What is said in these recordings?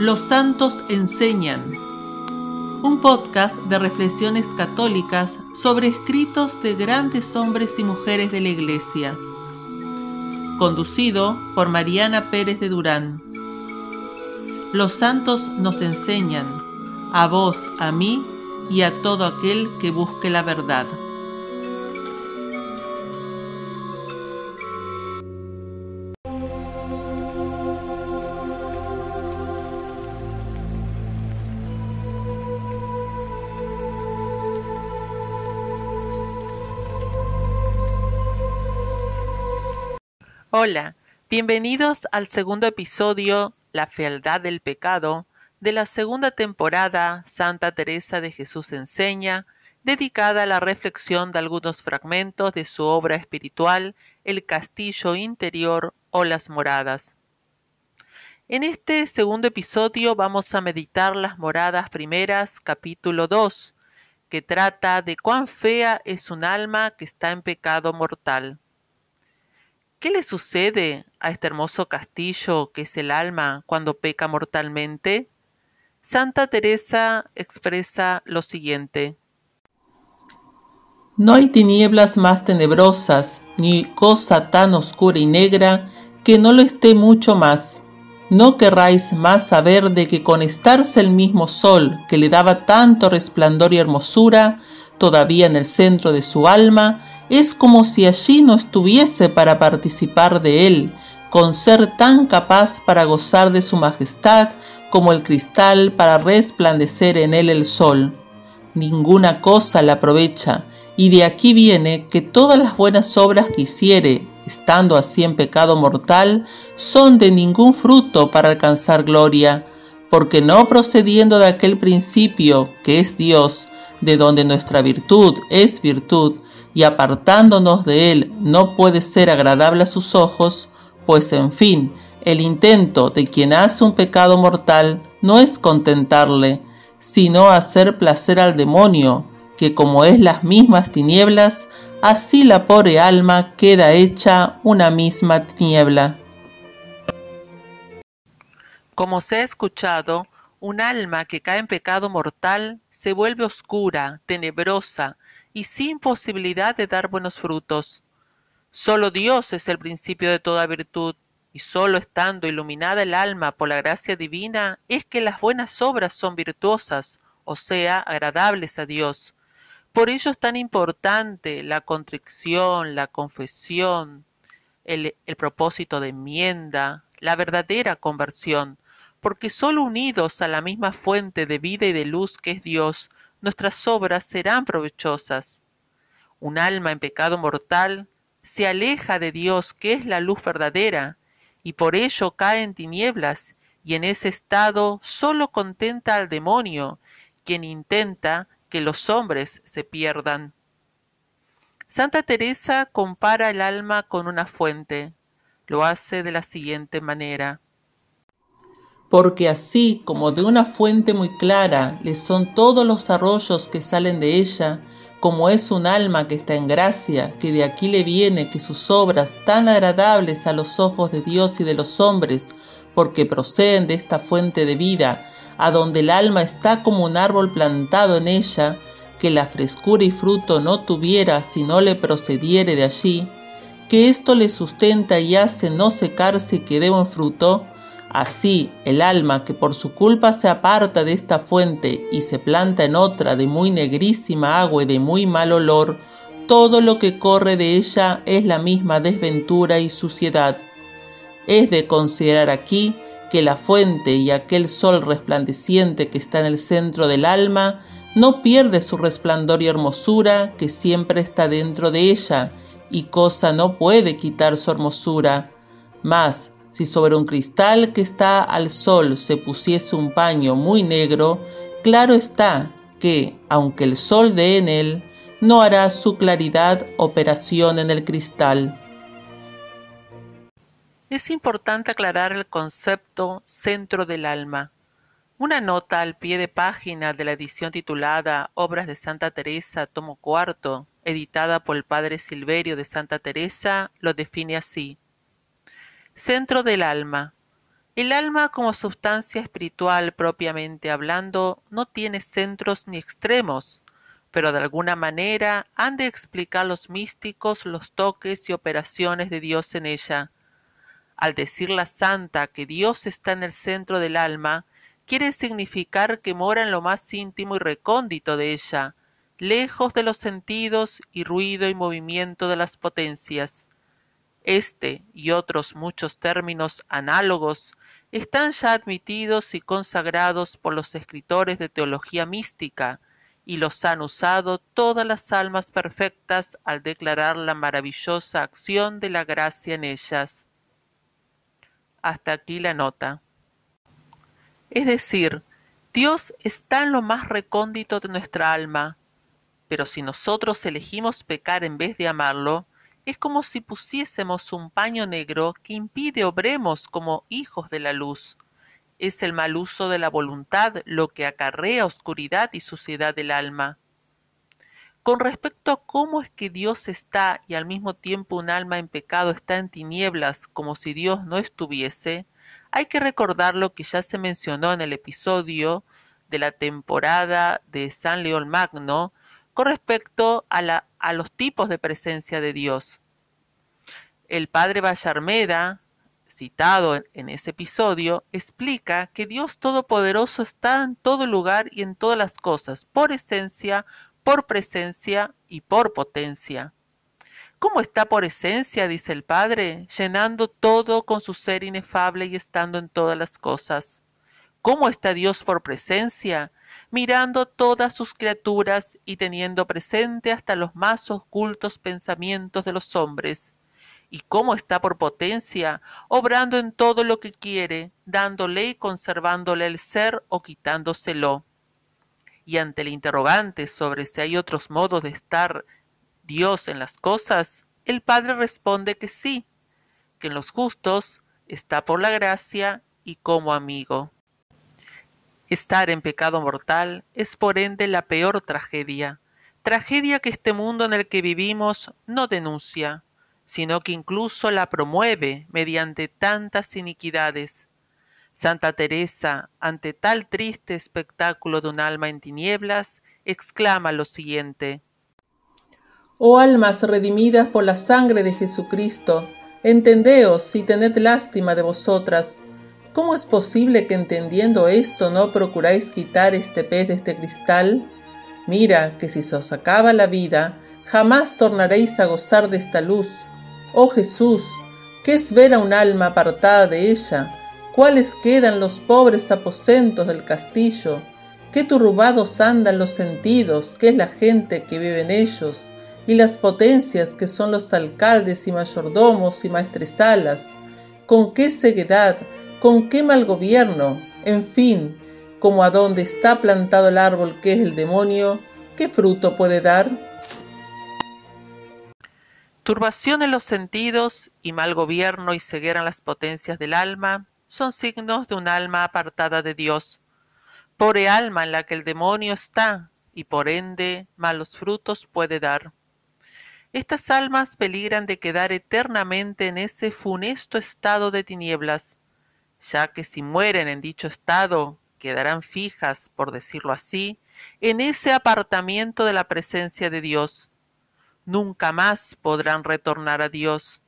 Los Santos Enseñan, un podcast de reflexiones católicas sobre escritos de grandes hombres y mujeres de la Iglesia, conducido por Mariana Pérez de Durán. Los santos nos enseñan, a vos, a mí y a todo aquel que busque la verdad. Hola, bienvenidos al segundo episodio, La fealdad del pecado, de la segunda temporada Santa Teresa de Jesús enseña, dedicada a la reflexión de algunos fragmentos de su obra espiritual El castillo interior o las moradas. En este segundo episodio vamos a meditar las moradas primeras, capítulo 2, que trata de cuán fea es un alma que está en pecado mortal. ¿Qué le sucede a este hermoso castillo que es el alma cuando peca mortalmente? Santa Teresa expresa lo siguiente. No hay tinieblas más tenebrosas, ni cosa tan oscura y negra que no lo esté mucho más. No querráis más saber de que con estarse el mismo sol que le daba tanto resplandor y hermosura, todavía en el centro de su alma, es como si allí no estuviese para participar de él, con ser tan capaz para gozar de su majestad como el cristal para resplandecer en él el sol. Ninguna cosa la aprovecha, y de aquí viene que todas las buenas obras que hiciere, estando así en pecado mortal, son de ningún fruto para alcanzar gloria, porque no procediendo de aquel principio que es Dios, de donde nuestra virtud es virtud, y apartándonos de él no puede ser agradable a sus ojos, pues en fin, el intento de quien hace un pecado mortal no es contentarle, sino hacer placer al demonio, que como es las mismas tinieblas, así la pobre alma queda hecha una misma tiniebla. Como se ha escuchado, un alma que cae en pecado mortal se vuelve oscura, tenebrosa, y sin posibilidad de dar buenos frutos. Solo Dios es el principio de toda virtud, y solo estando iluminada el alma por la gracia divina es que las buenas obras son virtuosas, o sea, agradables a Dios. Por ello es tan importante la contrición, la confesión, el, propósito de enmienda, la verdadera conversión, porque solo unidos a la misma fuente de vida y de luz que es Dios, nuestras obras serán provechosas. Un alma en pecado mortal se aleja de Dios, que es la luz verdadera, y por ello cae en tinieblas, y en ese estado sólo contenta al demonio, quien intenta que los hombres se pierdan. Santa Teresa compara el alma con una fuente. Lo hace de la siguiente manera porque así como de una fuente muy clara le son todos los arroyos que salen de ella, como es un alma que está en gracia, que de aquí le viene que sus obras tan agradables a los ojos de Dios y de los hombres, porque proceden de esta fuente de vida, a donde el alma está como un árbol plantado en ella, que la frescura y fruto no tuviera si no le procediere de allí, que esto le sustenta y hace no secarse que dé buen fruto, Así, el alma que por su culpa se aparta de esta fuente y se planta en otra de muy negrísima agua y de muy mal olor, todo lo que corre de ella es la misma desventura y suciedad. Es de considerar aquí que la fuente y aquel sol resplandeciente que está en el centro del alma no pierde su resplandor y hermosura que siempre está dentro de ella, y cosa no puede quitar su hermosura. Mas, si sobre un cristal que está al sol se pusiese un paño muy negro, claro está que, aunque el sol dé en él, no hará su claridad operación en el cristal. Es importante aclarar el concepto centro del alma. Una nota al pie de página de la edición titulada Obras de Santa Teresa, tomo cuarto, editada por el padre Silverio de Santa Teresa, lo define así centro del alma, El alma como sustancia espiritual propiamente hablando no tiene centros ni extremos, pero de alguna manera han de explicar los místicos los toques y operaciones de Dios en ella. Al decir la santa que Dios está en el centro del alma, quiere significar que mora en lo más íntimo y recóndito de ella, lejos de los sentidos y ruido y movimiento de las potencias. Este y otros muchos términos análogos están ya admitidos y consagrados por los escritores de teología mística, y los han usado todas las almas perfectas al declarar la maravillosa acción de la gracia en ellas. Hasta aquí la nota. Es decir, Dios está en lo más recóndito de nuestra alma, pero si nosotros elegimos pecar en vez de amarlo, es como si pusiésemos un paño negro que impide obremos como hijos de la luz. Es el mal uso de la voluntad lo que acarrea oscuridad y suciedad del alma. Con respecto a cómo es que Dios está y al mismo tiempo un alma en pecado está en tinieblas como si Dios no estuviese, hay que recordar lo que ya se mencionó en el episodio de la temporada de San León Magno con respecto a, los tipos de presencia de Dios. El padre Vallarmeda citado en ese episodio, explica que Dios Todopoderoso está en todo lugar y en todas las cosas, por esencia, por presencia y por potencia. ¿Cómo está por esencia? dice el Padre, llenando todo con su ser inefable y estando en todas las cosas. ¿Cómo está Dios por presencia? Mirando todas sus criaturas y teniendo presente hasta los más ocultos pensamientos de los hombres y cómo está por potencia, obrando en todo lo que quiere, dándole y conservándole el ser o quitándoselo. Y ante el interrogante sobre si hay otros modos de estar Dios en las cosas, el Padre responde que sí, que en los justos está por la gracia y como amigo. Estar en pecado mortal es por ende la peor tragedia, tragedia que este mundo en el que vivimos no denuncia, sino que incluso la promueve mediante tantas iniquidades. Santa Teresa, ante tal triste espectáculo de un alma en tinieblas, exclama lo siguiente. Oh almas redimidas por la sangre de Jesucristo, entendeos y tened lástima de vosotras. ¿Cómo es posible que entendiendo esto no procuráis quitar este pez de este cristal? Mira que si se os acaba la vida, jamás tornaréis a gozar de esta luz Oh Jesús, ¿qué es ver a un alma apartada de ella? ¿Cuáles quedan los pobres aposentos del castillo? ¿Qué turbados andan los sentidos? ¿Qué es la gente que vive en ellos? Y las potencias que son los alcaldes y mayordomos y maestresalas. ¿Con qué ceguedad? ¿Con qué mal gobierno? En fin, como a donde está plantado el árbol que es el demonio, ¿qué fruto puede dar? Turbación en los sentidos y mal gobierno y ceguera en las potencias del alma son signos de un alma apartada de Dios. Pobre alma en la que el demonio está y por ende malos frutos puede dar. Estas almas peligran de quedar eternamente en ese funesto estado de tinieblas, ya que si mueren en dicho estado quedarán fijas, por decirlo así, en ese apartamiento de la presencia de Dios, nunca más podrán retornar a Dios.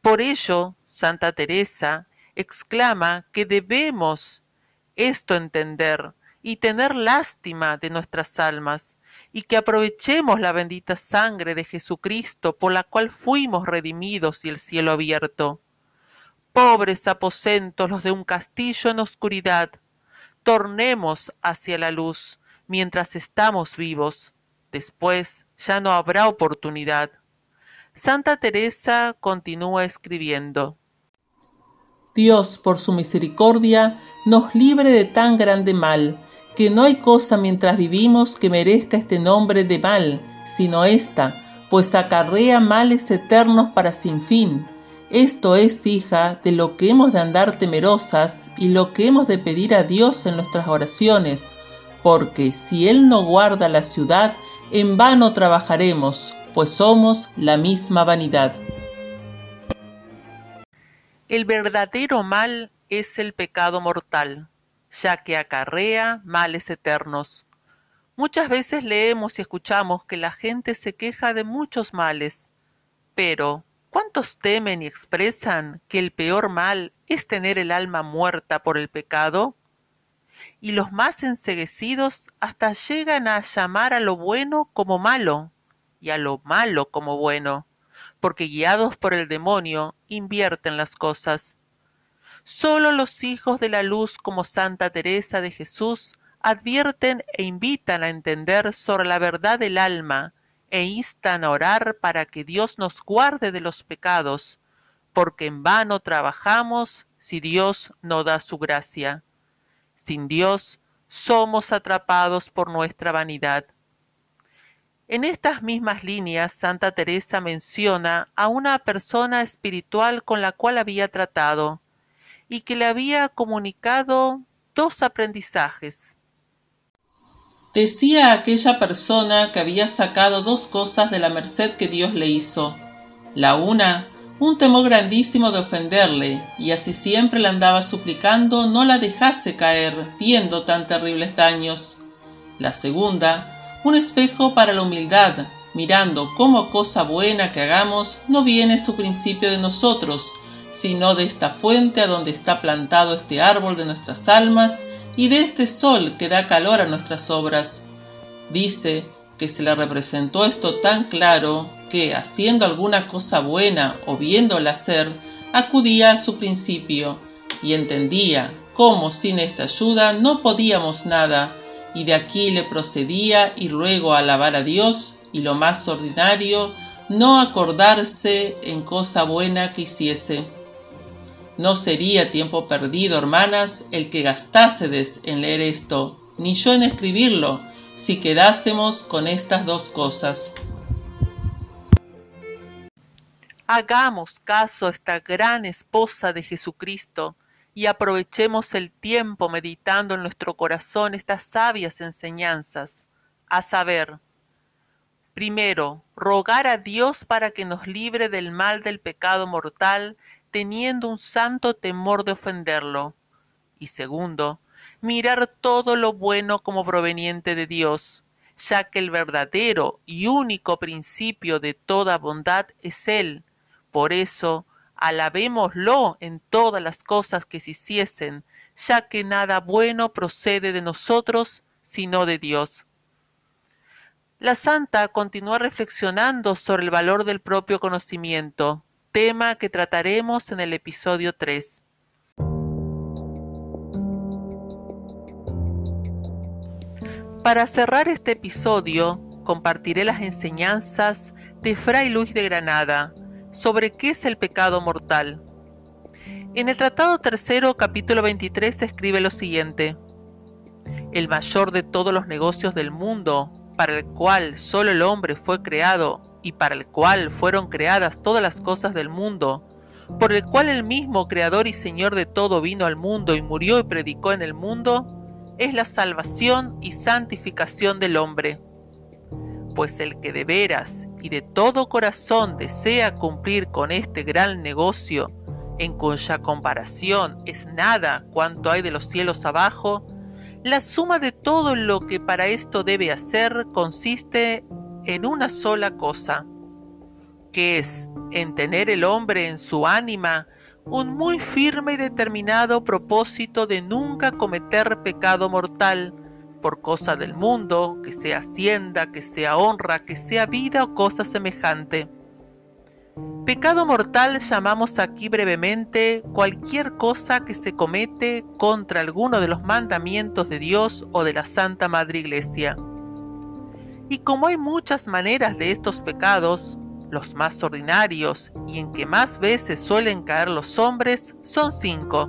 Por ello, Santa Teresa exclama que debemos esto entender y tener lástima de nuestras almas, y que aprovechemos la bendita sangre de Jesucristo por la cual fuimos redimidos y el cielo abierto. Pobres aposentos los de un castillo en oscuridad, tornemos hacia la luz mientras estamos vivos. Después ya no habrá oportunidad. Santa Teresa continúa escribiendo. Dios, por su misericordia, nos libre de tan grande mal, que no hay cosa mientras vivimos que merezca este nombre de mal, sino esta, pues acarrea males eternos para sin fin. Esto es, hija, de lo que hemos de andar temerosas y lo que hemos de pedir a Dios en nuestras oraciones, porque si Él no guarda la ciudad, en vano trabajaremos, pues somos la misma vanidad. El verdadero mal es el pecado mortal, ya que acarrea males eternos. Muchas veces leemos y escuchamos que la gente se queja de muchos males, pero ¿cuántos temen y expresan que el peor mal es tener el alma muerta por el pecado? Y los más enseguecidos hasta llegan a llamar a lo bueno como malo y a lo malo como bueno, porque guiados por el demonio invierten las cosas. Sólo los hijos de la luz como Santa Teresa de Jesús advierten e invitan a entender sobre la verdad del alma e instan a orar para que Dios nos guarde de los pecados, porque en vano trabajamos si Dios no da su gracia. Sin Dios somos atrapados por nuestra vanidad. En estas mismas líneas, Santa Teresa menciona a una persona espiritual con la cual había tratado y que le había comunicado dos aprendizajes. Decía aquella persona que había sacado dos cosas de la merced que Dios le hizo. La una, un temor grandísimo de ofenderle, y así siempre le andaba suplicando no la dejase caer, viendo tan terribles daños. La segunda, un espejo para la humildad, mirando cómo cosa buena que hagamos no viene su principio de nosotros, sino de esta fuente a donde está plantado este árbol de nuestras almas, y de este sol que da calor a nuestras obras. Dice que se le representó esto tan claro que, haciendo alguna cosa buena o viéndola hacer, acudía a su principio y entendía cómo sin esta ayuda no podíamos nada, y de aquí le procedía y luego alabar a Dios y lo más ordinario, no acordarse en cosa buena que hiciese. No sería tiempo perdido, hermanas, el que gastásedes en leer esto, ni yo en escribirlo, si quedásemos con estas dos cosas. Hagamos caso a esta gran esposa de Jesucristo y aprovechemos el tiempo meditando en nuestro corazón estas sabias enseñanzas, a saber, primero, rogar a Dios para que nos libre del mal del pecado mortal teniendo un santo temor de ofenderlo. Y segundo, mirar todo lo bueno como proveniente de Dios, ya que el verdadero y único principio de toda bondad es Él. Por eso, alabémoslo en todas las cosas que se hiciesen, ya que nada bueno procede de nosotros, sino de Dios. La santa continúa reflexionando sobre el valor del propio conocimiento, tema que trataremos en el episodio 3. Para cerrar este episodio, compartiré las enseñanzas de Fray Luis de Granada sobre qué es el pecado mortal. En el Tratado Tercero, capítulo 23, se escribe lo siguiente. El mayor de todos los negocios del mundo, para el cual solo el hombre fue creado y para el cual fueron creadas todas las cosas del mundo, por el cual el mismo Creador y Señor de todo vino al mundo y murió y predicó en el mundo, es la salvación y santificación del hombre. Pues el que de veras y de todo corazón desea cumplir con este gran negocio, en cuya comparación es nada cuanto hay de los cielos abajo, la suma de todo lo que para esto debe hacer consiste en una sola cosa, que es en tener el hombre en su ánima un muy firme y determinado propósito de nunca cometer pecado mortal por cosa del mundo, que sea hacienda, que sea honra, que sea vida o cosa semejante. Pecado mortal llamamos aquí brevemente cualquier cosa que se comete contra alguno de los mandamientos de Dios o de la Santa Madre Iglesia. Y como hay muchas maneras de estos pecados, los más ordinarios y en que más veces suelen caer los hombres son cinco.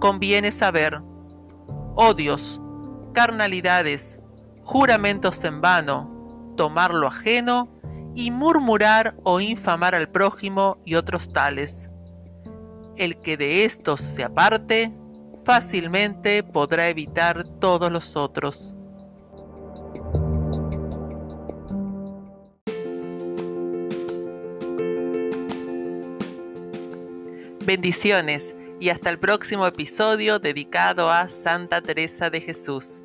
Conviene saber odios, carnalidades, juramentos en vano, tomar lo ajeno y murmurar o infamar al prójimo y otros tales. El que de estos se aparte, fácilmente podrá evitar todos los otros. Bendiciones. y hasta el próximo episodio dedicado a Santa Teresa de Jesús.